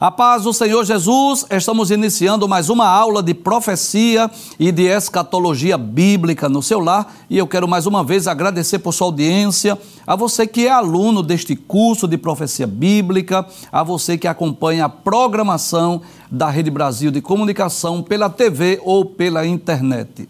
A paz do Senhor Jesus, estamos iniciando mais uma aula de profecia e de escatologia bíblica no seu lar e eu quero mais uma vez agradecer por sua audiência, a você que é aluno deste curso de profecia bíblica, a você que acompanha a programação da Rede Brasil de Comunicação pela TV ou pela internet.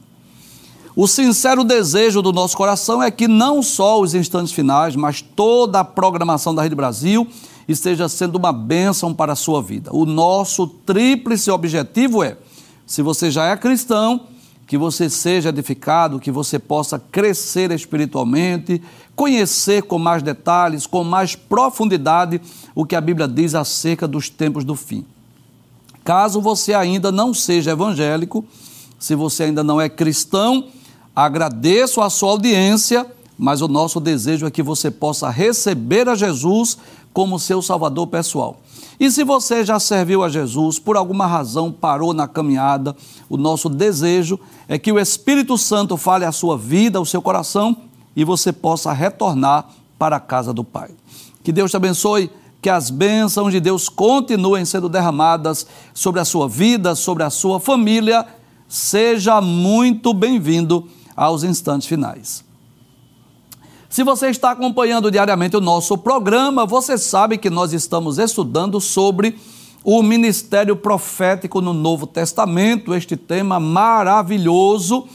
O sincero desejo do nosso coração é que não só os instantes finais, mas toda a programação da Rede Brasil esteja sendo uma bênção para a sua vida. O nosso tríplice objetivo é, se você já é cristão, que você seja edificado, que você possa crescer espiritualmente, conhecer com mais detalhes, com mais profundidade o que a Bíblia diz acerca dos tempos do fim. Caso você ainda não seja evangélico, se você ainda não é cristão, agradeço a sua audiência, mas o nosso desejo é que você possa receber a Jesus como seu salvador pessoal. E se você já serviu a Jesus, por alguma razão parou na caminhada, o nosso desejo é que o Espírito Santo fale a sua vida, o seu coração e você possa retornar para a casa do Pai. Que Deus te abençoe, que as bênçãos de Deus continuem sendo derramadas sobre a sua vida, sobre a sua família. Seja muito bem-vindo aos instantes finais. Se você está acompanhando diariamente o nosso programa, você sabe que nós estamos estudando sobre o ministério profético no Novo Testamento, este tema maravilhoso,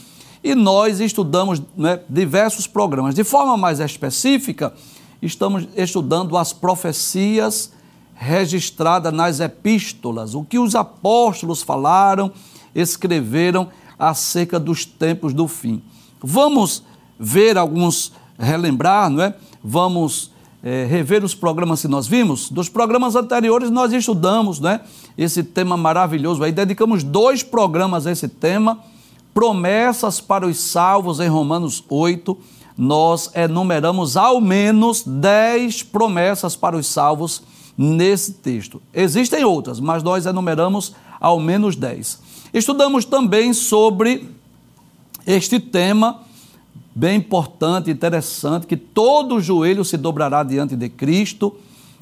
e nós estudamos né, diversos programas. De forma mais específica, estamos estudando as profecias registradas nas epístolas, o que os apóstolos falaram, escreveram acerca dos tempos do fim. Vamos ver alguns relembrar, não é? Vamos é, rever os programas que nós vimos. Dos programas anteriores nós estudamos, né? Esse tema maravilhoso aí, dedicamos dois programas a esse tema, promessas para os salvos em Romanos 8. Nós enumeramos ao menos dez promessas para os salvos nesse texto. Existem outras, mas nós enumeramos ao menos dez. Estudamos também sobre este tema bem importante, interessante, que todo joelho se dobrará diante de Cristo.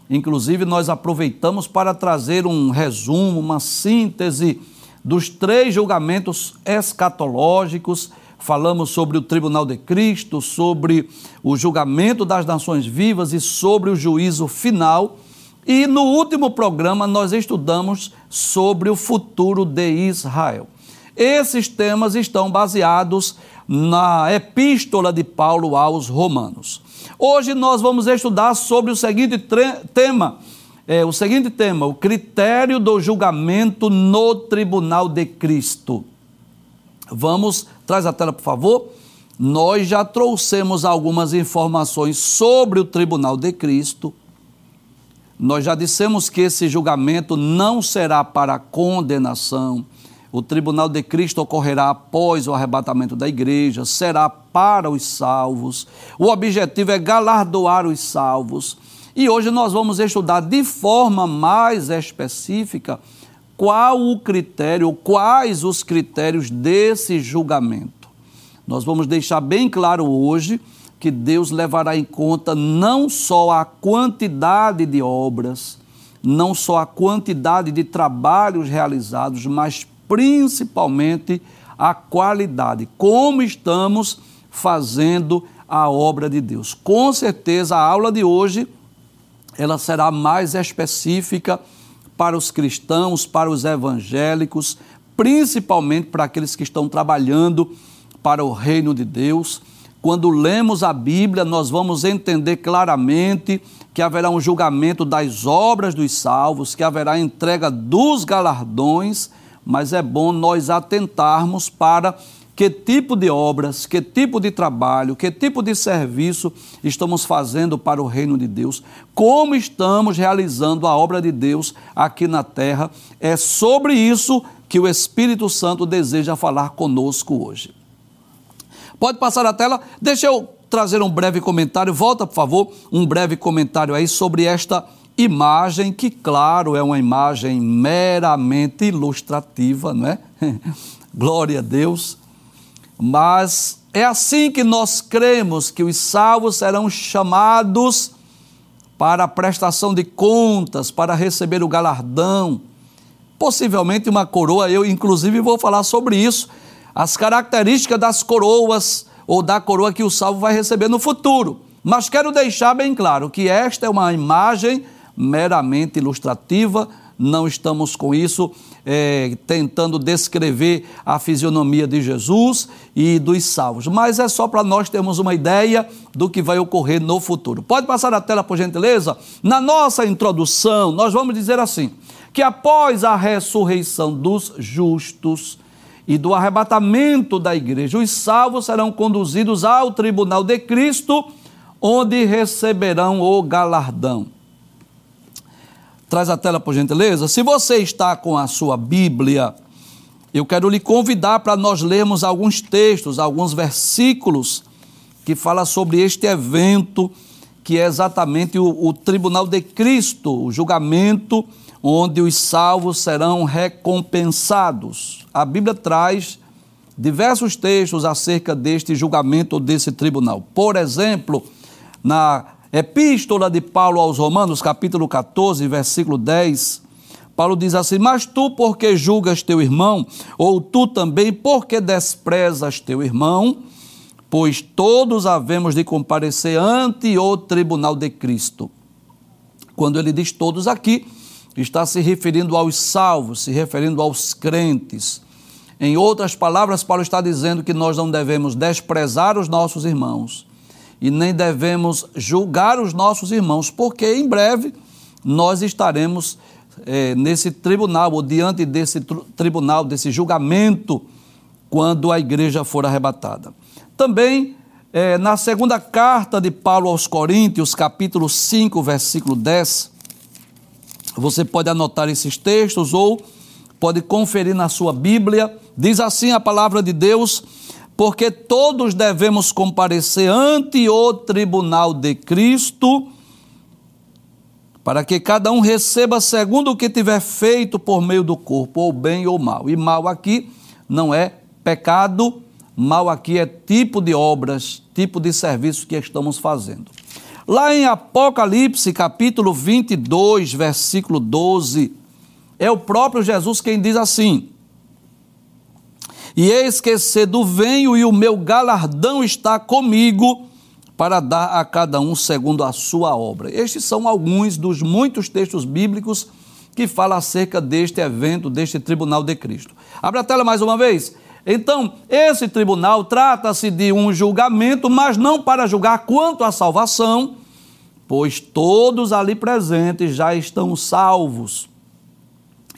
Inclusive, nós aproveitamos para trazer um resumo, uma síntese dos três julgamentos escatológicos. Falamos sobre o tribunal de Cristo, sobre o julgamento das nações vivas e sobre o juízo final. E no último programa, nós estudamos sobre o futuro de Israel. Esses temas estão baseados na epístola de Paulo aos Romanos. Hoje nós vamos estudar sobre o seguinte tema, é, o seguinte tema, o critério do julgamento no tribunal de Cristo. Vamos, traz a tela, por favor. Nós já trouxemos algumas informações sobre o tribunal de Cristo. Nós já dissemos que esse julgamento não será para condenação, o tribunal de Cristo ocorrerá após o arrebatamento da igreja, será para os salvos. O objetivo é galardoar os salvos. E hoje nós vamos estudar de forma mais específica qual o critério, quais os critérios desse julgamento. Nós vamos deixar bem claro hoje que Deus levará em conta não só a quantidade de obras, não só a quantidade de trabalhos realizados, mas principalmente a qualidade, como estamos fazendo a obra de Deus. Com certeza a aula de hoje ela será mais específica para os cristãos, para os evangélicos, principalmente para aqueles que estão trabalhando para o reino de Deus. Quando lemos a Bíblia, nós vamos entender claramente que haverá um julgamento das obras dos salvos, que haverá entrega dos galardões mas é bom nós atentarmos para que tipo de obras, que tipo de trabalho, que tipo de serviço estamos fazendo para o reino de Deus, como estamos realizando a obra de Deus aqui na terra. É sobre isso que o Espírito Santo deseja falar conosco hoje. Pode passar a tela, deixa eu trazer um breve comentário, volta por favor, um breve comentário aí sobre esta Imagem que, claro, é uma imagem meramente ilustrativa, não é? Glória a Deus. Mas é assim que nós cremos que os salvos serão chamados para a prestação de contas, para receber o galardão, possivelmente uma coroa. Eu, inclusive, vou falar sobre isso, as características das coroas ou da coroa que o salvo vai receber no futuro. Mas quero deixar bem claro que esta é uma imagem meramente ilustrativa, não estamos com isso é, tentando descrever a fisionomia de Jesus e dos salvos, mas é só para nós termos uma ideia do que vai ocorrer no futuro. Pode passar a tela, por gentileza? Na nossa introdução, nós vamos dizer assim: que após a ressurreição dos justos, e do arrebatamento da igreja. Os salvos serão conduzidos ao tribunal de Cristo, onde receberão o galardão. Traz a tela, por gentileza. Se você está com a sua Bíblia, eu quero lhe convidar para nós lermos alguns textos, alguns versículos que fala sobre este evento que é exatamente o, o tribunal de Cristo, o julgamento onde os salvos serão recompensados. A Bíblia traz diversos textos acerca deste julgamento ou desse tribunal. Por exemplo, na Epístola de Paulo aos Romanos, capítulo 14, versículo 10, Paulo diz assim: Mas tu, porque julgas teu irmão, ou tu também, porque desprezas teu irmão, pois todos havemos de comparecer ante o tribunal de Cristo. Quando ele diz todos aqui, está se referindo aos salvos, se referindo aos crentes. Em outras palavras, Paulo está dizendo que nós não devemos desprezar os nossos irmãos e nem devemos julgar os nossos irmãos, porque em breve nós estaremos é, nesse tribunal, ou diante desse tribunal, desse julgamento, quando a igreja for arrebatada. Também é, na segunda carta de Paulo aos Coríntios, capítulo 5, versículo 10, você pode anotar esses textos ou pode conferir na sua Bíblia. Diz assim a palavra de Deus porque todos devemos comparecer ante o tribunal de Cristo, para que cada um receba segundo o que tiver feito por meio do corpo, ou bem ou mal. E mal aqui não é pecado, mal aqui é tipo de obras, tipo de serviço que estamos fazendo. Lá em Apocalipse, capítulo 22, versículo 12, é o próprio Jesus quem diz assim: e eis que cedo venho e o meu galardão está comigo para dar a cada um segundo a sua obra. Estes são alguns dos muitos textos bíblicos que falam acerca deste evento, deste tribunal de Cristo. Abre a tela mais uma vez. Então, esse tribunal trata-se de um julgamento, mas não para julgar quanto à salvação, pois todos ali presentes já estão salvos.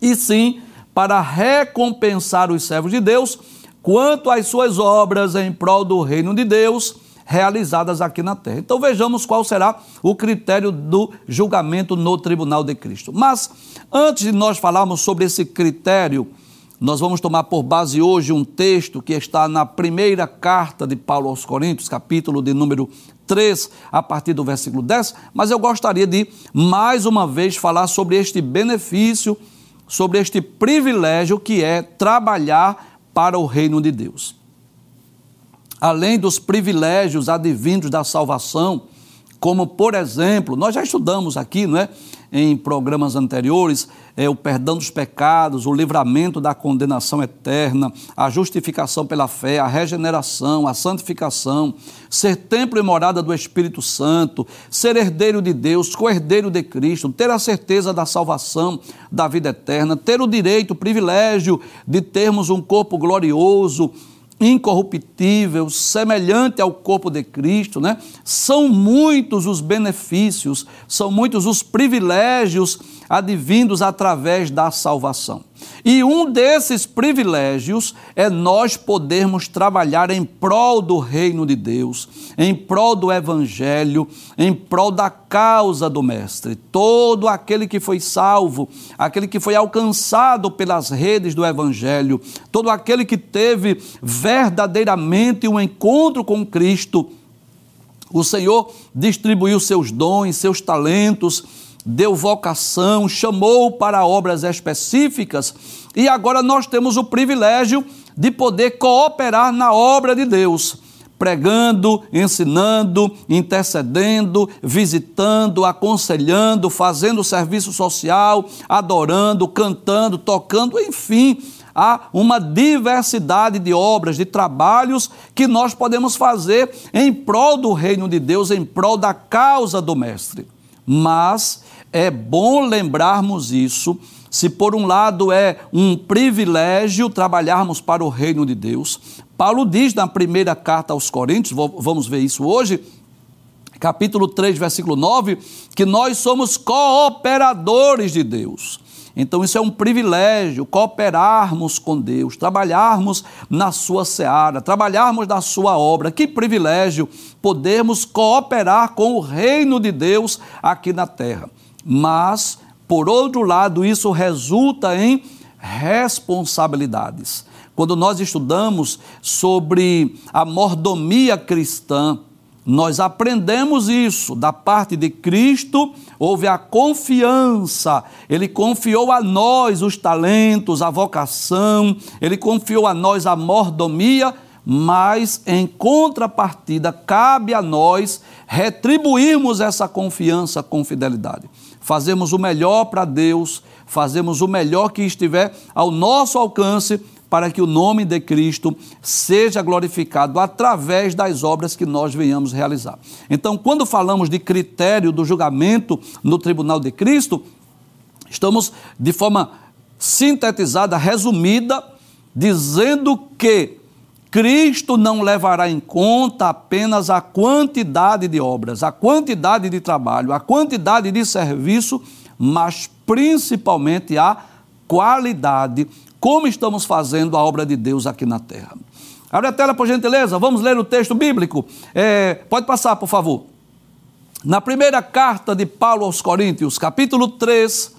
E sim, para recompensar os servos de Deus quanto às suas obras em prol do reino de Deus realizadas aqui na terra. Então vejamos qual será o critério do julgamento no tribunal de Cristo. Mas antes de nós falarmos sobre esse critério, nós vamos tomar por base hoje um texto que está na primeira carta de Paulo aos Coríntios, capítulo de número 3, a partir do versículo 10, mas eu gostaria de mais uma vez falar sobre este benefício sobre este privilégio que é trabalhar para o reino de Deus. Além dos privilégios advindos da salvação, como por exemplo, nós já estudamos aqui, não é? Em programas anteriores, é, o perdão dos pecados, o livramento da condenação eterna, a justificação pela fé, a regeneração, a santificação, ser templo e morada do Espírito Santo, ser herdeiro de Deus, co-herdeiro de Cristo, ter a certeza da salvação, da vida eterna, ter o direito, o privilégio de termos um corpo glorioso, incorruptível, semelhante ao corpo de Cristo, né? São muitos os benefícios, são muitos os privilégios advindos através da salvação. E um desses privilégios é nós podermos trabalhar em prol do reino de Deus, em prol do evangelho, em prol da causa do mestre. Todo aquele que foi salvo, aquele que foi alcançado pelas redes do evangelho, todo aquele que teve verdadeiramente um encontro com Cristo, o Senhor distribuiu seus dons, seus talentos, deu vocação, chamou para obras específicas e agora nós temos o privilégio de poder cooperar na obra de Deus, pregando, ensinando, intercedendo, visitando, aconselhando, fazendo serviço social, adorando, cantando, tocando, enfim, há uma diversidade de obras, de trabalhos que nós podemos fazer em prol do reino de Deus, em prol da causa do Mestre. Mas é bom lembrarmos isso. Se por um lado é um privilégio trabalharmos para o reino de Deus, Paulo diz na primeira carta aos Coríntios, vamos ver isso hoje, capítulo 3, versículo 9, que nós somos cooperadores de Deus. Então, isso é um privilégio, cooperarmos com Deus, trabalharmos na sua seara, trabalharmos na sua obra. Que privilégio podermos cooperar com o reino de Deus aqui na terra. Mas, por outro lado, isso resulta em responsabilidades. Quando nós estudamos sobre a mordomia cristã, nós aprendemos isso da parte de Cristo, houve a confiança, Ele confiou a nós os talentos, a vocação, Ele confiou a nós a mordomia, mas em contrapartida cabe a nós retribuirmos essa confiança com fidelidade. Fazemos o melhor para Deus, fazemos o melhor que estiver ao nosso alcance para que o nome de Cristo seja glorificado através das obras que nós venhamos realizar. Então, quando falamos de critério do julgamento no tribunal de Cristo, estamos de forma sintetizada, resumida, dizendo que Cristo não levará em conta apenas a quantidade de obras, a quantidade de trabalho, a quantidade de serviço, mas principalmente a qualidade como estamos fazendo a obra de Deus aqui na terra. Abre a tela, por gentileza, vamos ler o texto bíblico. É, pode passar, por favor. Na primeira carta de Paulo aos Coríntios, capítulo 3,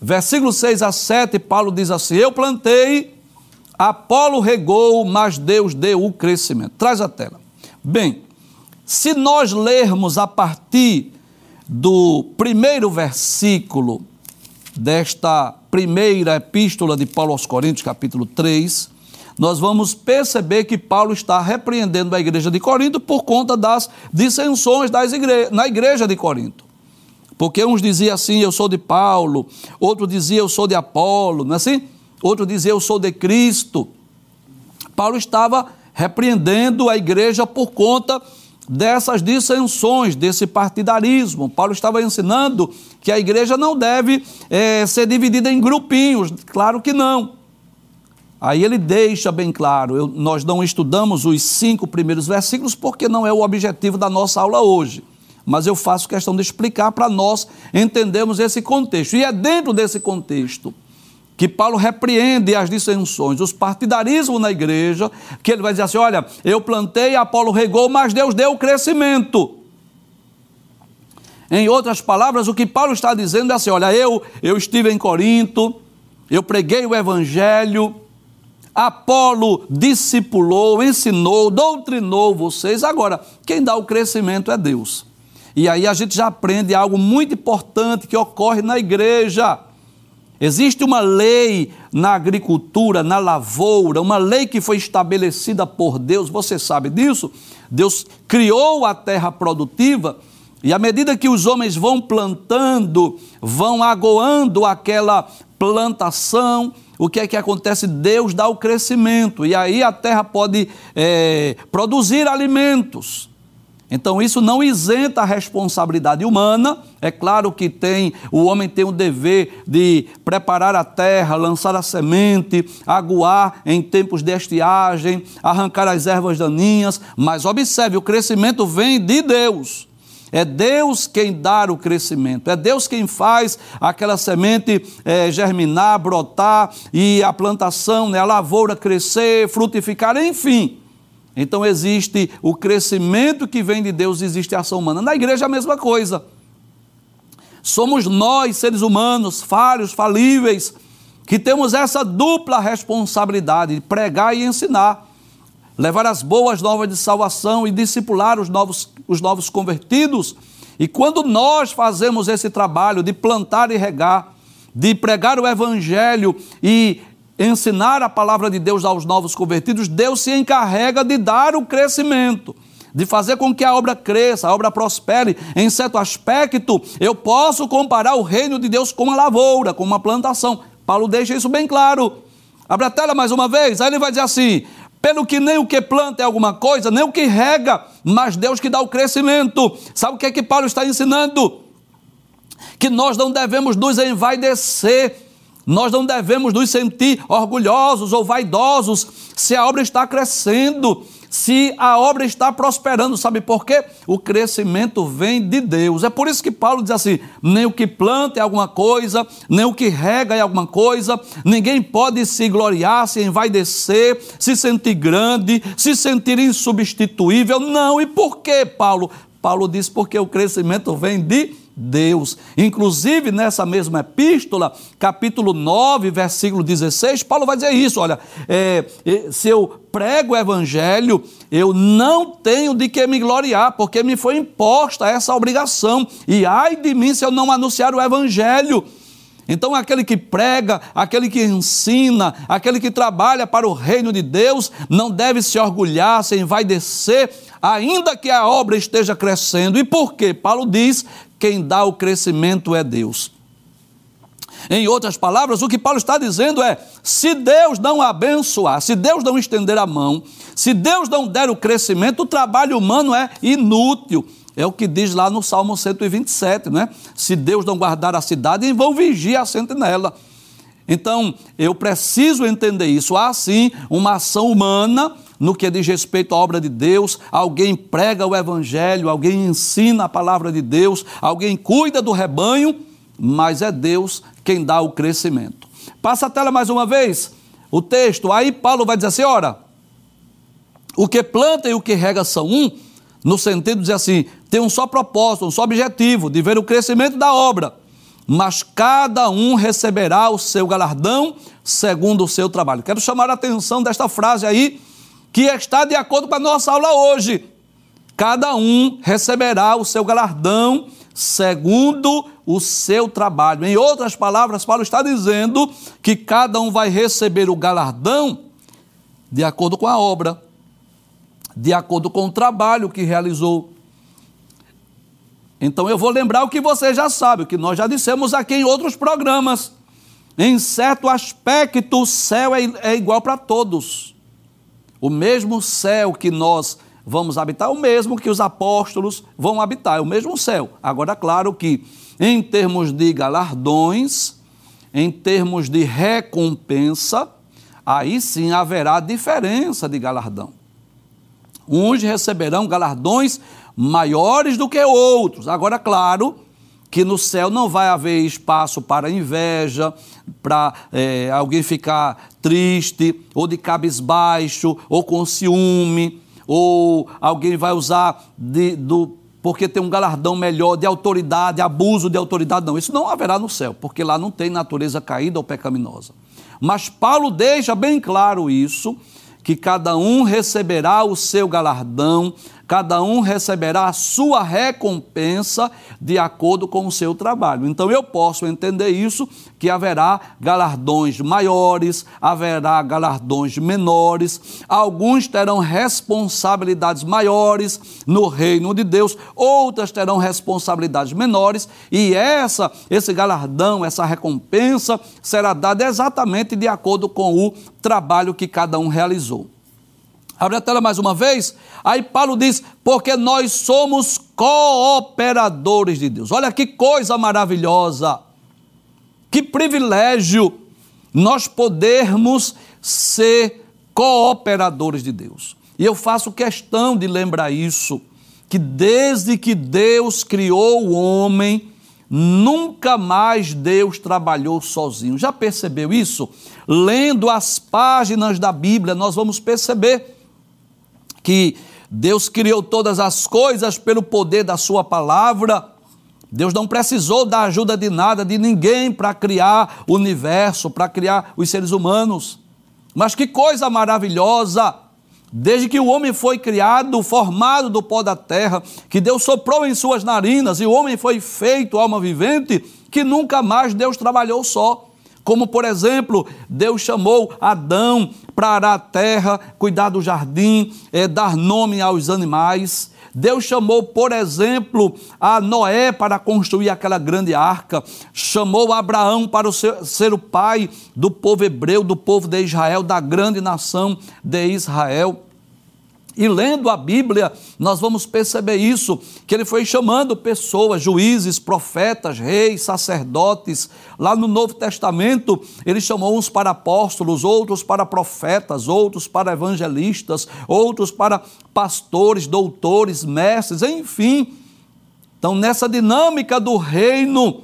versículo 6 a 7, Paulo diz assim: Eu plantei, Apolo regou, mas Deus deu o crescimento. Traz a tela. Bem, se nós lermos a partir do primeiro versículo desta primeira epístola de Paulo aos Coríntios, capítulo 3, nós vamos perceber que Paulo está repreendendo a igreja de Corinto por conta das dissensões das igre na igreja de Corinto. Porque uns diziam assim, eu sou de Paulo, outro dizia eu sou de Apolo, não é assim? Outro dizia eu sou de Cristo. Paulo estava repreendendo a igreja por conta dessas dissensões, desse partidarismo. Paulo estava ensinando que a igreja não deve é, ser dividida em grupinhos. Claro que não. Aí ele deixa bem claro: eu, nós não estudamos os cinco primeiros versículos porque não é o objetivo da nossa aula hoje. Mas eu faço questão de explicar para nós entendermos esse contexto. E é dentro desse contexto que Paulo repreende as dissensões, os partidarismos na igreja, que ele vai dizer assim: olha, eu plantei, Apolo regou, mas Deus deu o crescimento. Em outras palavras, o que Paulo está dizendo é assim: olha, eu, eu estive em Corinto, eu preguei o evangelho, Apolo discipulou, ensinou, doutrinou vocês, agora, quem dá o crescimento é Deus. E aí a gente já aprende algo muito importante que ocorre na igreja Existe uma lei na agricultura, na lavoura, uma lei que foi estabelecida por Deus, você sabe disso? Deus criou a terra produtiva e à medida que os homens vão plantando, vão agoando aquela plantação, o que é que acontece? Deus dá o crescimento e aí a terra pode é, produzir alimentos. Então isso não isenta a responsabilidade humana. É claro que tem, o homem tem o dever de preparar a terra, lançar a semente, aguar em tempos de estiagem, arrancar as ervas daninhas, mas observe, o crescimento vem de Deus. É Deus quem dá o crescimento, é Deus quem faz aquela semente é, germinar, brotar e a plantação, né, a lavoura crescer, frutificar, enfim. Então existe o crescimento que vem de Deus, existe a ação humana. Na igreja é a mesma coisa. Somos nós, seres humanos, falhos, falíveis, que temos essa dupla responsabilidade de pregar e ensinar, levar as boas novas de salvação e discipular os novos, os novos convertidos. E quando nós fazemos esse trabalho de plantar e regar, de pregar o evangelho e ensinar a palavra de Deus aos novos convertidos, Deus se encarrega de dar o crescimento de fazer com que a obra cresça, a obra prospere. Em certo aspecto, eu posso comparar o reino de Deus com uma lavoura, com uma plantação. Paulo deixa isso bem claro. Abra a tela mais uma vez, aí ele vai dizer assim: pelo que nem o que planta é alguma coisa, nem o que rega, mas Deus que dá o crescimento. Sabe o que é que Paulo está ensinando? Que nós não devemos nos envaidecer, nós não devemos nos sentir orgulhosos ou vaidosos se a obra está crescendo, se a obra está prosperando. Sabe por quê? O crescimento vem de Deus. É por isso que Paulo diz assim: nem o que planta é alguma coisa, nem o que rega é alguma coisa, ninguém pode se gloriar, se envaidecer, se sentir grande, se sentir insubstituível. Não. E por quê, Paulo? Paulo diz porque o crescimento vem de Deus Deus. Inclusive, nessa mesma epístola, capítulo 9, versículo 16, Paulo vai dizer isso: olha, é, é, se eu prego o evangelho, eu não tenho de que me gloriar, porque me foi imposta essa obrigação, e ai de mim se eu não anunciar o evangelho. Então, aquele que prega, aquele que ensina, aquele que trabalha para o reino de Deus, não deve se orgulhar, se envaidecer, ainda que a obra esteja crescendo. E por quê? Paulo diz quem dá o crescimento é Deus. Em outras palavras, o que Paulo está dizendo é: se Deus não abençoar, se Deus não estender a mão, se Deus não der o crescimento, o trabalho humano é inútil. É o que diz lá no Salmo 127, né? Se Deus não guardar a cidade, vão vigia a sentinela. Então, eu preciso entender isso. Há sim uma ação humana no que diz respeito à obra de Deus, alguém prega o Evangelho, alguém ensina a palavra de Deus, alguém cuida do rebanho, mas é Deus quem dá o crescimento. Passa a tela mais uma vez, o texto, aí Paulo vai dizer assim: ora, o que planta e o que rega são um, no sentido de dizer assim, tem um só propósito, um só objetivo, de ver o crescimento da obra, mas cada um receberá o seu galardão segundo o seu trabalho. Quero chamar a atenção desta frase aí, que está de acordo com a nossa aula hoje. Cada um receberá o seu galardão segundo o seu trabalho. Em outras palavras, Paulo está dizendo que cada um vai receber o galardão de acordo com a obra, de acordo com o trabalho que realizou. Então eu vou lembrar o que você já sabe, o que nós já dissemos aqui em outros programas. Em certo aspecto, o céu é, é igual para todos. O mesmo céu que nós vamos habitar, o mesmo que os apóstolos vão habitar, é o mesmo céu. Agora, claro que em termos de galardões, em termos de recompensa, aí sim haverá diferença de galardão. Uns receberão galardões maiores do que outros. Agora, claro que no céu não vai haver espaço para inveja, para é, alguém ficar triste, ou de cabisbaixo, ou com ciúme, ou alguém vai usar de, do, porque tem um galardão melhor de autoridade, abuso de autoridade. Não, isso não haverá no céu, porque lá não tem natureza caída ou pecaminosa. Mas Paulo deixa bem claro isso, que cada um receberá o seu galardão cada um receberá a sua recompensa de acordo com o seu trabalho. Então eu posso entender isso, que haverá galardões maiores, haverá galardões menores, alguns terão responsabilidades maiores no reino de Deus, outras terão responsabilidades menores, e essa esse galardão, essa recompensa será dada exatamente de acordo com o trabalho que cada um realizou. Abre a tela mais uma vez. Aí Paulo diz: porque nós somos cooperadores de Deus. Olha que coisa maravilhosa, que privilégio nós podermos ser cooperadores de Deus. E eu faço questão de lembrar isso, que desde que Deus criou o homem, nunca mais Deus trabalhou sozinho. Já percebeu isso? Lendo as páginas da Bíblia, nós vamos perceber que Deus criou todas as coisas pelo poder da Sua palavra. Deus não precisou da ajuda de nada, de ninguém, para criar o universo, para criar os seres humanos. Mas que coisa maravilhosa! Desde que o homem foi criado, formado do pó da terra, que Deus soprou em suas narinas e o homem foi feito alma vivente, que nunca mais Deus trabalhou só. Como, por exemplo, Deus chamou Adão para arar a terra, cuidar do jardim, é, dar nome aos animais. Deus chamou, por exemplo, a Noé para construir aquela grande arca, chamou Abraão para ser, ser o pai do povo hebreu, do povo de Israel, da grande nação de Israel. E lendo a Bíblia, nós vamos perceber isso, que ele foi chamando pessoas, juízes, profetas, reis, sacerdotes. Lá no Novo Testamento, ele chamou uns para apóstolos, outros para profetas, outros para evangelistas, outros para pastores, doutores, mestres, enfim. Então, nessa dinâmica do reino,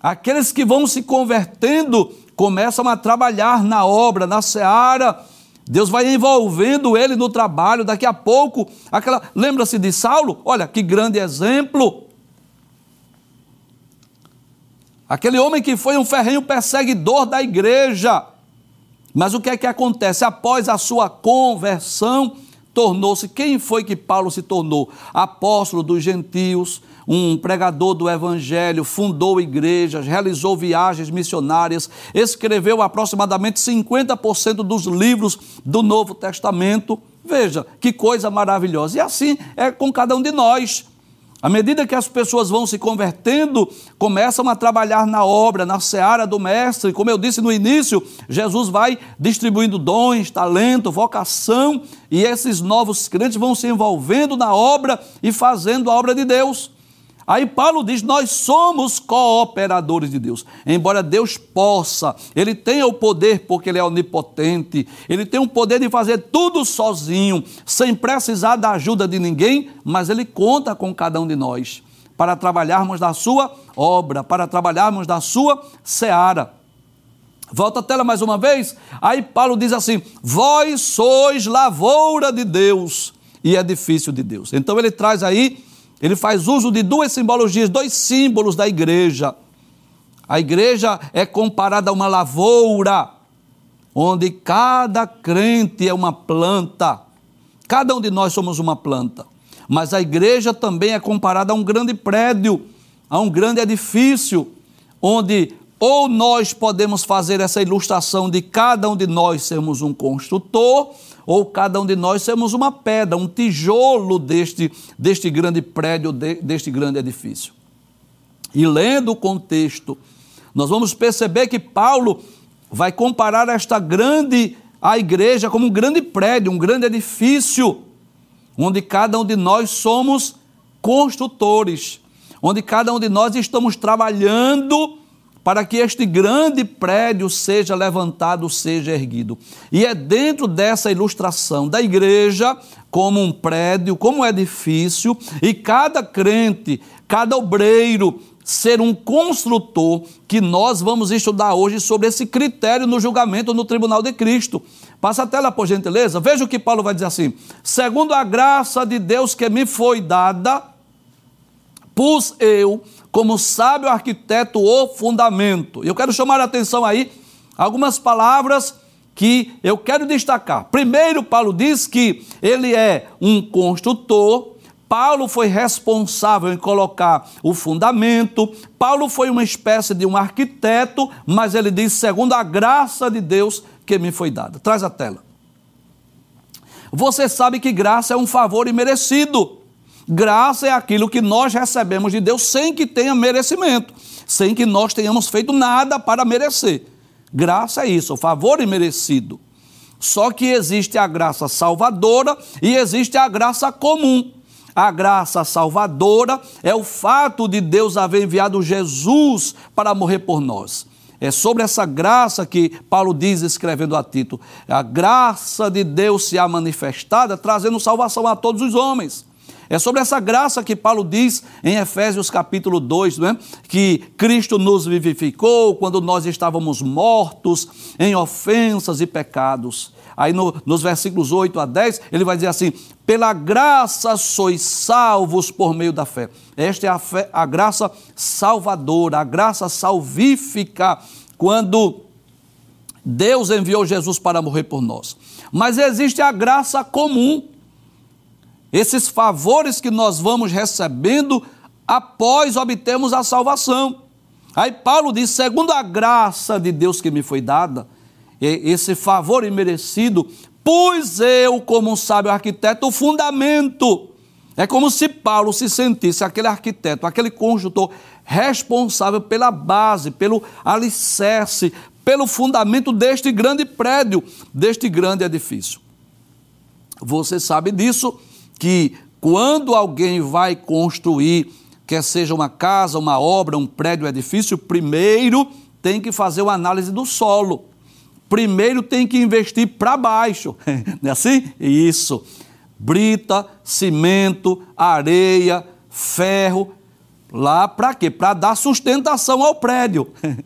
aqueles que vão se convertendo começam a trabalhar na obra, na seara Deus vai envolvendo ele no trabalho, daqui a pouco, aquela, lembra-se de Saulo? Olha que grande exemplo. Aquele homem que foi um ferrenho perseguidor da igreja. Mas o que é que acontece? Após a sua conversão, tornou-se, quem foi que Paulo se tornou? Apóstolo dos gentios, um pregador do evangelho, fundou igrejas, realizou viagens missionárias, escreveu aproximadamente 50% dos livros do Novo Testamento. Veja que coisa maravilhosa. E assim é com cada um de nós. À medida que as pessoas vão se convertendo, começam a trabalhar na obra, na seara do Mestre. Como eu disse no início, Jesus vai distribuindo dons, talento, vocação, e esses novos crentes vão se envolvendo na obra e fazendo a obra de Deus. Aí Paulo diz: Nós somos cooperadores de Deus. Embora Deus possa, Ele tenha o poder, porque Ele é onipotente, Ele tem o poder de fazer tudo sozinho, sem precisar da ajuda de ninguém, mas Ele conta com cada um de nós para trabalharmos da Sua obra, para trabalharmos da Sua seara. Volta a tela mais uma vez. Aí Paulo diz assim: Vós sois lavoura de Deus e edifício de Deus. Então ele traz aí ele faz uso de duas simbologias, dois símbolos da igreja. A igreja é comparada a uma lavoura, onde cada crente é uma planta. Cada um de nós somos uma planta. Mas a igreja também é comparada a um grande prédio, a um grande edifício, onde ou nós podemos fazer essa ilustração de cada um de nós sermos um construtor, ou cada um de nós somos uma pedra, um tijolo deste, deste grande prédio, deste grande edifício. E lendo o contexto, nós vamos perceber que Paulo vai comparar esta grande a igreja como um grande prédio, um grande edifício, onde cada um de nós somos construtores, onde cada um de nós estamos trabalhando para que este grande prédio seja levantado, seja erguido. E é dentro dessa ilustração da igreja, como um prédio, como um edifício, e cada crente, cada obreiro, ser um construtor, que nós vamos estudar hoje sobre esse critério no julgamento no tribunal de Cristo. Passa a tela, por gentileza. Veja o que Paulo vai dizer assim: segundo a graça de Deus que me foi dada, pus eu como sábio arquiteto o fundamento. Eu quero chamar a atenção aí algumas palavras que eu quero destacar. Primeiro, Paulo diz que ele é um construtor. Paulo foi responsável em colocar o fundamento. Paulo foi uma espécie de um arquiteto, mas ele diz segundo a graça de Deus que me foi dada. Traz a tela. Você sabe que graça é um favor imerecido. Graça é aquilo que nós recebemos de Deus sem que tenha merecimento, sem que nós tenhamos feito nada para merecer. Graça é isso, o favor imerecido. Só que existe a graça salvadora e existe a graça comum. A graça salvadora é o fato de Deus haver enviado Jesus para morrer por nós. É sobre essa graça que Paulo diz, escrevendo a Tito: a graça de Deus se há manifestada, trazendo salvação a todos os homens. É sobre essa graça que Paulo diz em Efésios capítulo 2, não é? que Cristo nos vivificou quando nós estávamos mortos em ofensas e pecados. Aí no, nos versículos 8 a 10, ele vai dizer assim: pela graça sois salvos por meio da fé. Esta é a, fé, a graça salvadora, a graça salvífica, quando Deus enviou Jesus para morrer por nós. Mas existe a graça comum, esses favores que nós vamos recebendo após obtermos a salvação. Aí Paulo diz: segundo a graça de Deus que me foi dada, esse favor imerecido, pus eu, como um sábio arquiteto, o fundamento. É como se Paulo se sentisse aquele arquiteto, aquele construtor responsável pela base, pelo alicerce, pelo fundamento deste grande prédio, deste grande edifício. Você sabe disso, que quando alguém vai construir, quer seja uma casa, uma obra, um prédio, um edifício, primeiro tem que fazer uma análise do solo. Primeiro tem que investir para baixo. Não é assim? Isso. Brita, cimento, areia, ferro. Lá para quê? Para dar sustentação ao prédio.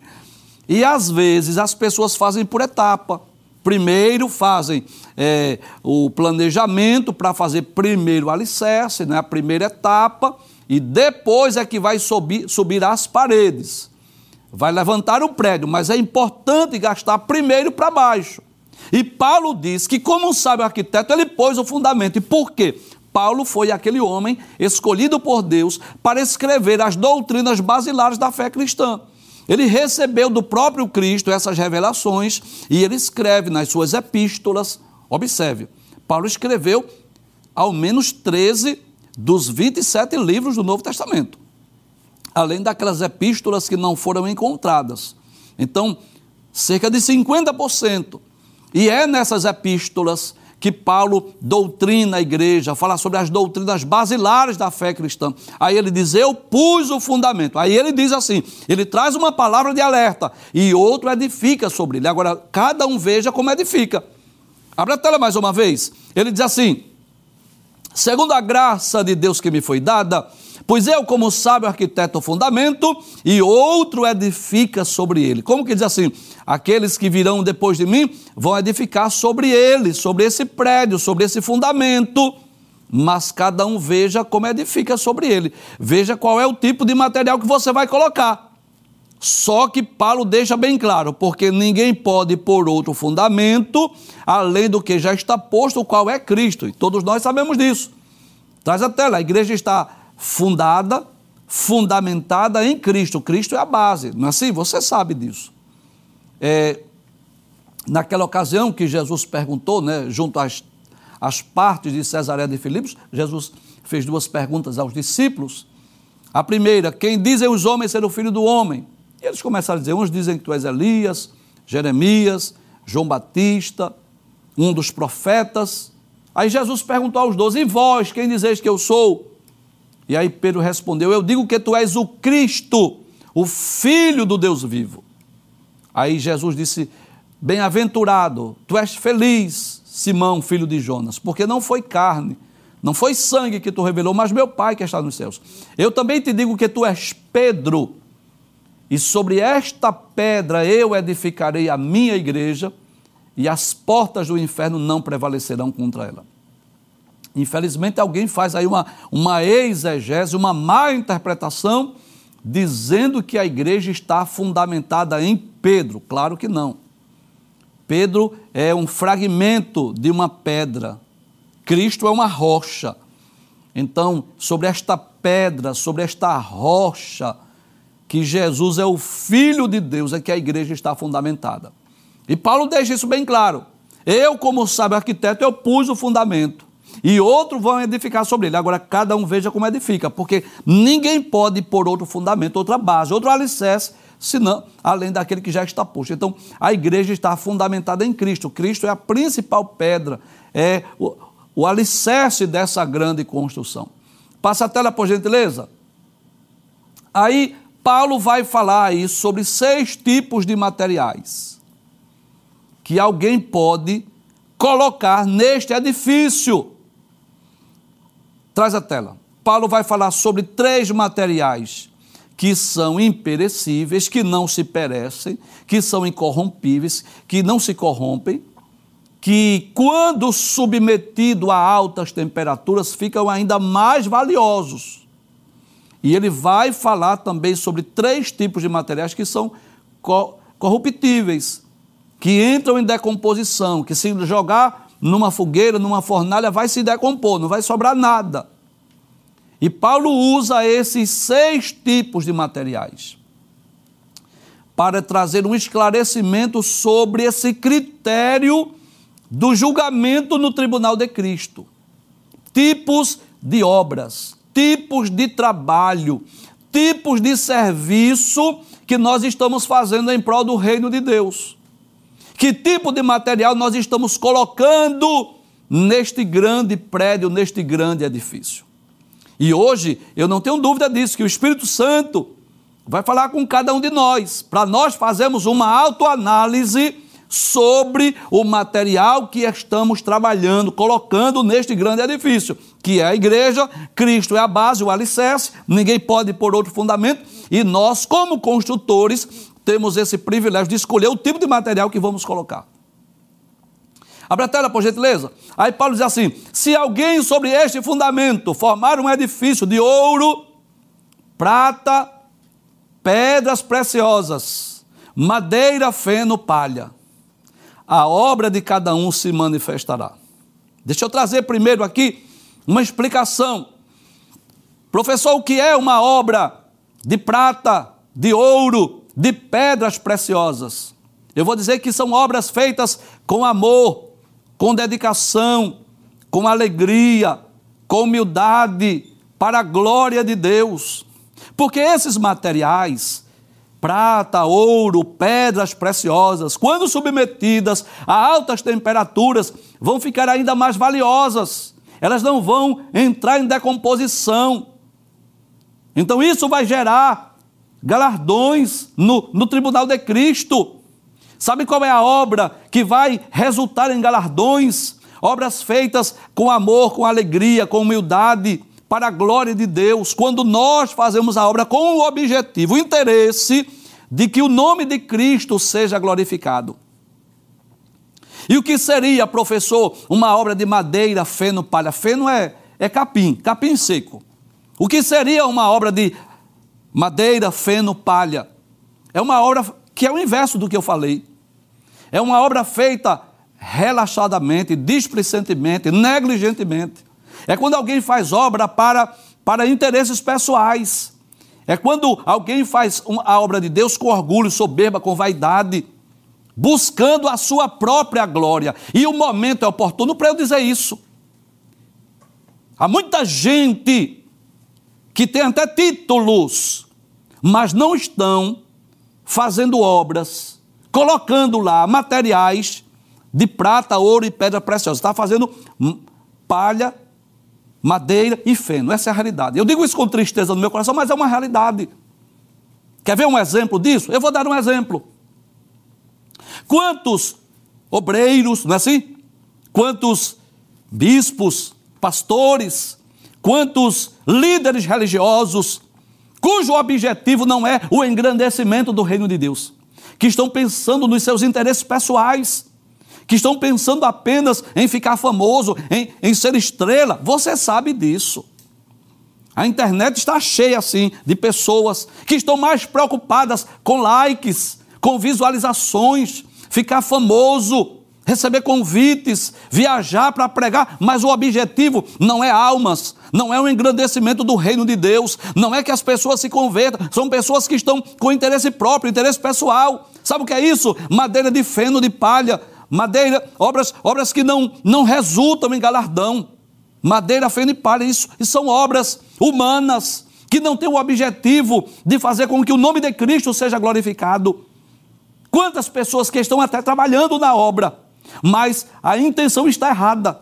E às vezes as pessoas fazem por etapa. Primeiro fazem é, o planejamento para fazer primeiro o alicerce, né, a primeira etapa, e depois é que vai subir, subir as paredes. Vai levantar o prédio, mas é importante gastar primeiro para baixo. E Paulo diz que, como sabe o arquiteto, ele pôs o fundamento. E por quê? Paulo foi aquele homem escolhido por Deus para escrever as doutrinas basilares da fé cristã. Ele recebeu do próprio Cristo essas revelações e ele escreve nas suas epístolas. Observe, Paulo escreveu ao menos 13 dos 27 livros do Novo Testamento, além daquelas epístolas que não foram encontradas. Então, cerca de 50%. E é nessas epístolas que Paulo doutrina a igreja, fala sobre as doutrinas basilares da fé cristã. Aí ele diz: Eu pus o fundamento. Aí ele diz assim: ele traz uma palavra de alerta e outro edifica sobre ele. Agora, cada um veja como edifica. Abra a tela mais uma vez. Ele diz assim: Segundo a graça de Deus que me foi dada, Pois eu, como sábio arquiteto, o fundamento, e outro edifica sobre ele. Como que diz assim? Aqueles que virão depois de mim vão edificar sobre ele, sobre esse prédio, sobre esse fundamento. Mas cada um veja como edifica sobre ele. Veja qual é o tipo de material que você vai colocar. Só que Paulo deixa bem claro, porque ninguém pode pôr outro fundamento além do que já está posto, o qual é Cristo. E todos nós sabemos disso. Traz a tela, a igreja está fundada, fundamentada em Cristo. Cristo é a base, não é assim? Você sabe disso. É, naquela ocasião que Jesus perguntou, né, junto às, às partes de Cesareia de Filipos, Jesus fez duas perguntas aos discípulos. A primeira, quem dizem os homens ser o filho do homem? E eles começaram a dizer, uns dizem que tu és Elias, Jeremias, João Batista, um dos profetas. Aí Jesus perguntou aos doze, e vós, quem dizeis que eu sou? E aí Pedro respondeu: Eu digo que tu és o Cristo, o Filho do Deus vivo. Aí Jesus disse: Bem-aventurado, tu és feliz, Simão, filho de Jonas, porque não foi carne, não foi sangue que tu revelou, mas meu Pai que está nos céus. Eu também te digo que tu és Pedro, e sobre esta pedra eu edificarei a minha igreja, e as portas do inferno não prevalecerão contra ela. Infelizmente, alguém faz aí uma, uma exegese, uma má interpretação, dizendo que a igreja está fundamentada em Pedro. Claro que não. Pedro é um fragmento de uma pedra. Cristo é uma rocha. Então, sobre esta pedra, sobre esta rocha, que Jesus é o Filho de Deus, é que a igreja está fundamentada. E Paulo deixa isso bem claro. Eu, como sábio arquiteto, eu pus o fundamento e outros vão edificar sobre ele. Agora, cada um veja como edifica, porque ninguém pode pôr outro fundamento, outra base, outro alicerce, senão, além daquele que já está posto. Então, a igreja está fundamentada em Cristo. Cristo é a principal pedra, é o, o alicerce dessa grande construção. Passa a tela, por gentileza. Aí, Paulo vai falar aí sobre seis tipos de materiais que alguém pode colocar neste edifício. Traz a tela. Paulo vai falar sobre três materiais que são imperecíveis, que não se perecem, que são incorrompíveis, que não se corrompem, que quando submetido a altas temperaturas ficam ainda mais valiosos. E ele vai falar também sobre três tipos de materiais que são corruptíveis, que entram em decomposição, que se jogar numa fogueira, numa fornalha, vai se decompor, não vai sobrar nada. E Paulo usa esses seis tipos de materiais. para trazer um esclarecimento sobre esse critério do julgamento no tribunal de Cristo. Tipos de obras, tipos de trabalho, tipos de serviço que nós estamos fazendo em prol do reino de Deus. Que tipo de material nós estamos colocando neste grande prédio, neste grande edifício. E hoje eu não tenho dúvida disso, que o Espírito Santo vai falar com cada um de nós, para nós fazermos uma autoanálise sobre o material que estamos trabalhando, colocando neste grande edifício, que é a igreja, Cristo é a base, o alicerce, ninguém pode pôr outro fundamento, e nós, como construtores, temos esse privilégio de escolher o tipo de material que vamos colocar. Abre a tela, por gentileza. Aí Paulo diz assim: se alguém sobre este fundamento formar um edifício de ouro, prata, pedras preciosas, madeira, feno, palha, a obra de cada um se manifestará. Deixa eu trazer primeiro aqui uma explicação. Professor, o que é uma obra de prata, de ouro, de pedras preciosas? Eu vou dizer que são obras feitas com amor, com dedicação, com alegria, com humildade, para a glória de Deus. Porque esses materiais, prata, ouro, pedras preciosas, quando submetidas a altas temperaturas, vão ficar ainda mais valiosas. Elas não vão entrar em decomposição. Então isso vai gerar galardões no, no tribunal de Cristo. Sabe qual é a obra que vai resultar em galardões? Obras feitas com amor, com alegria, com humildade, para a glória de Deus. Quando nós fazemos a obra com o objetivo, o interesse de que o nome de Cristo seja glorificado. E o que seria, professor, uma obra de madeira, feno, palha? Feno é, é capim, capim seco. O que seria uma obra de madeira, feno, palha? É uma obra que é o inverso do que eu falei. É uma obra feita relaxadamente, displicentemente, negligentemente. É quando alguém faz obra para, para interesses pessoais. É quando alguém faz a obra de Deus com orgulho, soberba, com vaidade, buscando a sua própria glória. E o momento é oportuno para eu dizer isso. Há muita gente que tem até títulos, mas não estão fazendo obras, colocando lá materiais de prata, ouro e pedra preciosa. Está fazendo palha, madeira e feno. Essa é a realidade. Eu digo isso com tristeza no meu coração, mas é uma realidade. Quer ver um exemplo disso? Eu vou dar um exemplo. Quantos obreiros, não é assim? Quantos bispos, pastores, quantos líderes religiosos cujo objetivo não é o engrandecimento do reino de Deus, que estão pensando nos seus interesses pessoais, que estão pensando apenas em ficar famoso, em, em ser estrela. Você sabe disso. A internet está cheia assim de pessoas que estão mais preocupadas com likes, com visualizações, ficar famoso, receber convites, viajar para pregar, mas o objetivo não é almas, não é o engrandecimento do reino de Deus, não é que as pessoas se convertam, são pessoas que estão com interesse próprio, interesse pessoal. Sabe o que é isso? Madeira de feno, de palha, madeira, obras, obras que não, não resultam em galardão. Madeira, feno e palha, isso, isso são obras humanas que não têm o objetivo de fazer com que o nome de Cristo seja glorificado. Quantas pessoas que estão até trabalhando na obra, mas a intenção está errada.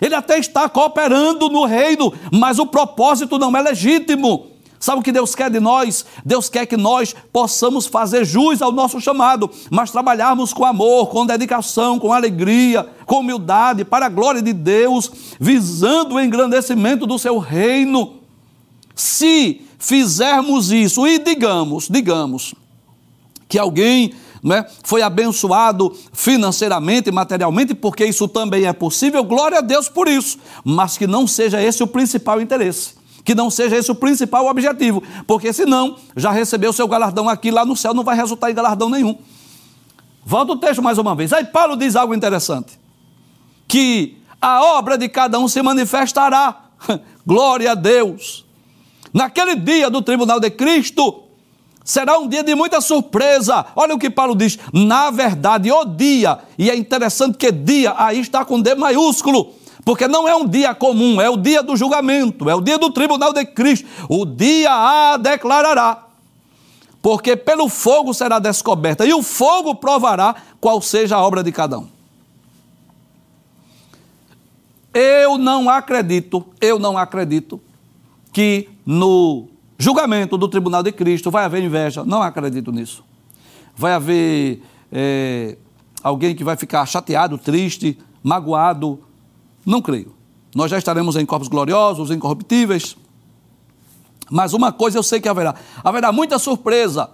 Ele até está cooperando no reino, mas o propósito não é legítimo. Sabe o que Deus quer de nós? Deus quer que nós possamos fazer jus ao nosso chamado, mas trabalharmos com amor, com dedicação, com alegria, com humildade, para a glória de Deus, visando o engrandecimento do seu reino. Se fizermos isso e digamos, digamos, que alguém né, foi abençoado financeiramente, materialmente, porque isso também é possível, glória a Deus por isso, mas que não seja esse o principal interesse. Que não seja esse o principal objetivo, porque senão já recebeu seu galardão aqui, lá no céu não vai resultar em galardão nenhum. Volta o texto mais uma vez. Aí Paulo diz algo interessante: que a obra de cada um se manifestará. Glória a Deus. Naquele dia do tribunal de Cristo, Será um dia de muita surpresa. Olha o que Paulo diz. Na verdade, o dia, e é interessante que dia aí está com D maiúsculo, porque não é um dia comum, é o dia do julgamento, é o dia do tribunal de Cristo. O dia a declarará. Porque pelo fogo será descoberta, e o fogo provará qual seja a obra de cada um. Eu não acredito, eu não acredito que no julgamento do tribunal de Cristo vai haver inveja. Não acredito nisso. Vai haver é, alguém que vai ficar chateado, triste, magoado. Não creio. Nós já estaremos em corpos gloriosos, incorruptíveis. Mas uma coisa eu sei que haverá: haverá muita surpresa.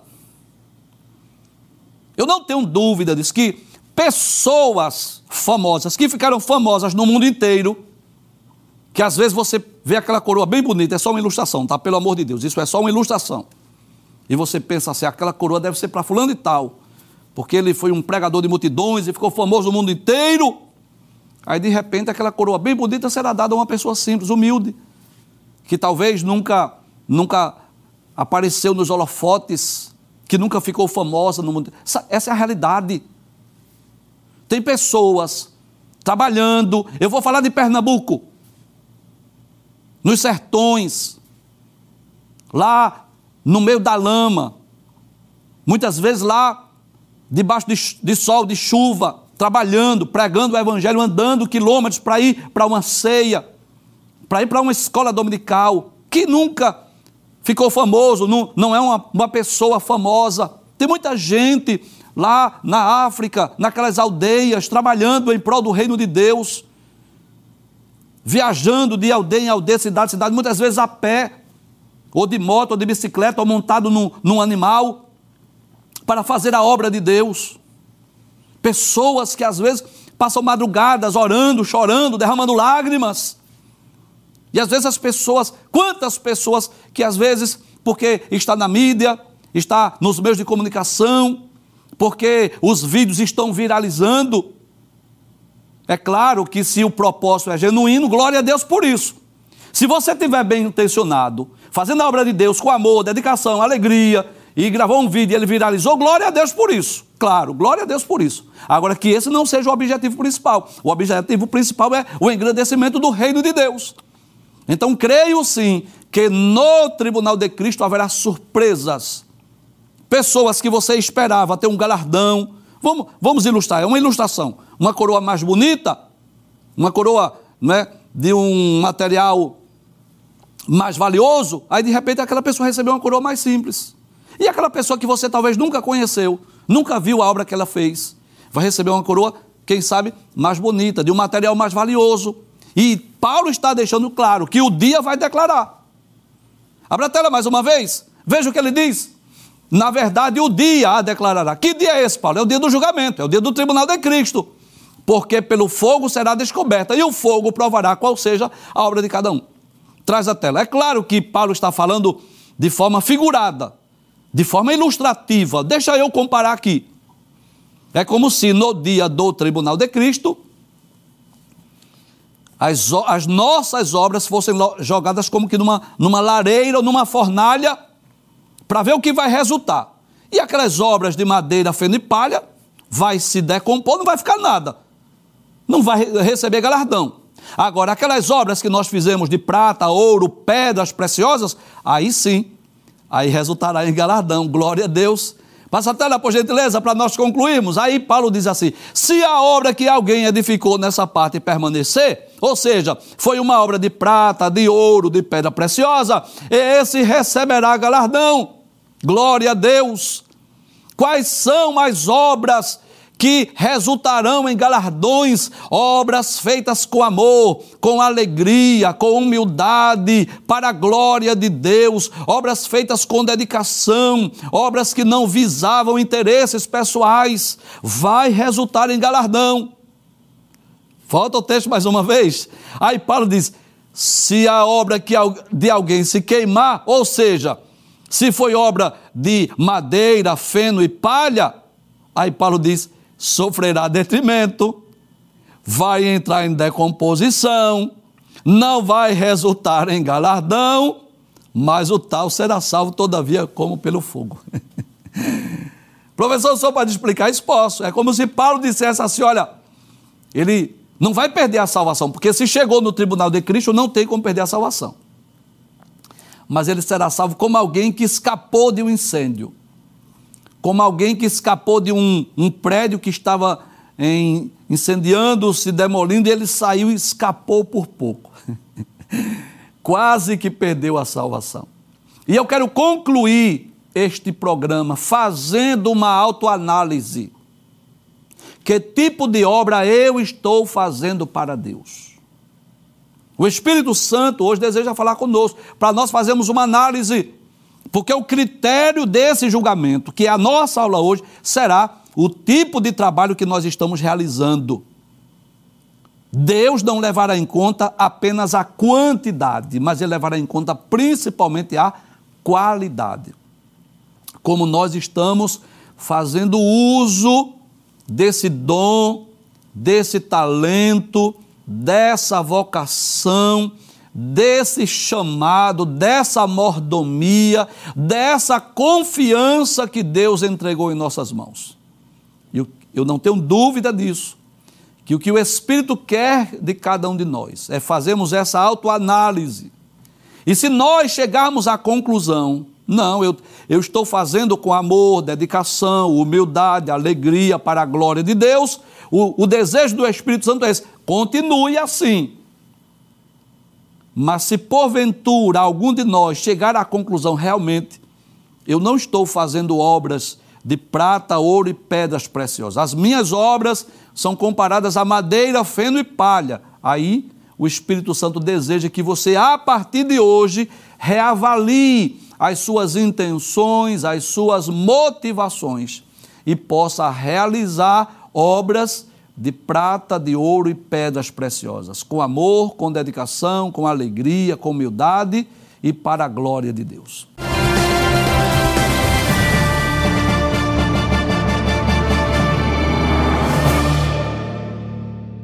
Eu não tenho dúvida disso, que pessoas famosas, que ficaram famosas no mundo inteiro, que às vezes você vê aquela coroa bem bonita, é só uma ilustração, tá? Pelo amor de Deus, isso é só uma ilustração. E você pensa assim, aquela coroa deve ser para fulano e tal, porque ele foi um pregador de multidões e ficou famoso no mundo inteiro. Aí de repente aquela coroa bem bonita será dada a uma pessoa simples, humilde, que talvez nunca, nunca apareceu nos holofotes, que nunca ficou famosa no mundo. Essa, essa é a realidade. Tem pessoas trabalhando. Eu vou falar de Pernambuco nos sertões, lá no meio da lama, muitas vezes lá debaixo de, de sol, de chuva, trabalhando, pregando o evangelho, andando quilômetros para ir para uma ceia, para ir para uma escola dominical, que nunca ficou famoso, não, não é uma, uma pessoa famosa. Tem muita gente lá na África, naquelas aldeias, trabalhando em prol do reino de Deus viajando de aldeia em aldeia, cidade em cidade, muitas vezes a pé, ou de moto, ou de bicicleta, ou montado num, num animal, para fazer a obra de Deus. Pessoas que às vezes passam madrugadas orando, chorando, derramando lágrimas. E às vezes as pessoas, quantas pessoas que às vezes, porque está na mídia, está nos meios de comunicação, porque os vídeos estão viralizando, é claro que se o propósito é genuíno, glória a Deus por isso. Se você estiver bem intencionado, fazendo a obra de Deus com amor, dedicação, alegria, e gravou um vídeo e ele viralizou, glória a Deus por isso. Claro, glória a Deus por isso. Agora, que esse não seja o objetivo principal. O objetivo principal é o engrandecimento do reino de Deus. Então, creio sim que no tribunal de Cristo haverá surpresas. Pessoas que você esperava ter um galardão. Vamos, vamos ilustrar, é uma ilustração uma coroa mais bonita, uma coroa né, de um material mais valioso, aí de repente aquela pessoa recebeu uma coroa mais simples. E aquela pessoa que você talvez nunca conheceu, nunca viu a obra que ela fez, vai receber uma coroa, quem sabe, mais bonita, de um material mais valioso. E Paulo está deixando claro que o dia vai declarar. Abra a tela mais uma vez. Veja o que ele diz. Na verdade, o dia a declarará. Que dia é esse, Paulo? É o dia do julgamento, é o dia do tribunal de Cristo porque pelo fogo será descoberta, e o fogo provará qual seja a obra de cada um. Traz a tela. É claro que Paulo está falando de forma figurada, de forma ilustrativa. Deixa eu comparar aqui. É como se no dia do tribunal de Cristo, as, as nossas obras fossem jogadas como que numa, numa lareira ou numa fornalha, para ver o que vai resultar. E aquelas obras de madeira, feno e palha, vai se decompor, não vai ficar nada não vai receber galardão. Agora, aquelas obras que nós fizemos de prata, ouro, pedras preciosas, aí sim, aí resultará em galardão. Glória a Deus. Passa a tela, por gentileza, para nós concluirmos. Aí Paulo diz assim: se a obra que alguém edificou nessa parte permanecer, ou seja, foi uma obra de prata, de ouro, de pedra preciosa, esse receberá galardão. Glória a Deus. Quais são as obras que resultarão em galardões, obras feitas com amor, com alegria, com humildade, para a glória de Deus, obras feitas com dedicação, obras que não visavam interesses pessoais, vai resultar em galardão. Volta o texto mais uma vez. Aí Paulo diz: se a obra de alguém se queimar, ou seja, se foi obra de madeira, feno e palha, aí Paulo diz: sofrerá detrimento, vai entrar em decomposição, não vai resultar em galardão, mas o tal será salvo, todavia, como pelo fogo. Professor, só para explicar isso posso. É como se Paulo dissesse assim: olha, ele não vai perder a salvação, porque se chegou no tribunal de Cristo, não tem como perder a salvação. Mas ele será salvo como alguém que escapou de um incêndio, como alguém que escapou de um, um prédio que estava em, incendiando, se demolindo, e ele saiu e escapou por pouco. Quase que perdeu a salvação. E eu quero concluir este programa fazendo uma autoanálise. Que tipo de obra eu estou fazendo para Deus? O Espírito Santo hoje deseja falar conosco, para nós fazermos uma análise, porque o critério desse julgamento, que é a nossa aula hoje, será o tipo de trabalho que nós estamos realizando. Deus não levará em conta apenas a quantidade, mas Ele levará em conta principalmente a qualidade. Como nós estamos fazendo uso desse dom, desse talento, dessa vocação, desse chamado, dessa mordomia, dessa confiança que Deus entregou em nossas mãos. E eu não tenho dúvida disso que o que o Espírito quer de cada um de nós é fazermos essa autoanálise. E se nós chegarmos à conclusão, não, eu, eu estou fazendo com amor, dedicação, humildade, alegria para a glória de Deus, o, o desejo do Espírito Santo é esse, continue assim. Mas se porventura algum de nós chegar à conclusão, realmente, eu não estou fazendo obras de prata, ouro e pedras preciosas. As minhas obras são comparadas a madeira, feno e palha. Aí o Espírito Santo deseja que você, a partir de hoje, reavalie as suas intenções, as suas motivações e possa realizar obras de prata, de ouro e pedras preciosas, com amor, com dedicação, com alegria, com humildade e para a glória de Deus.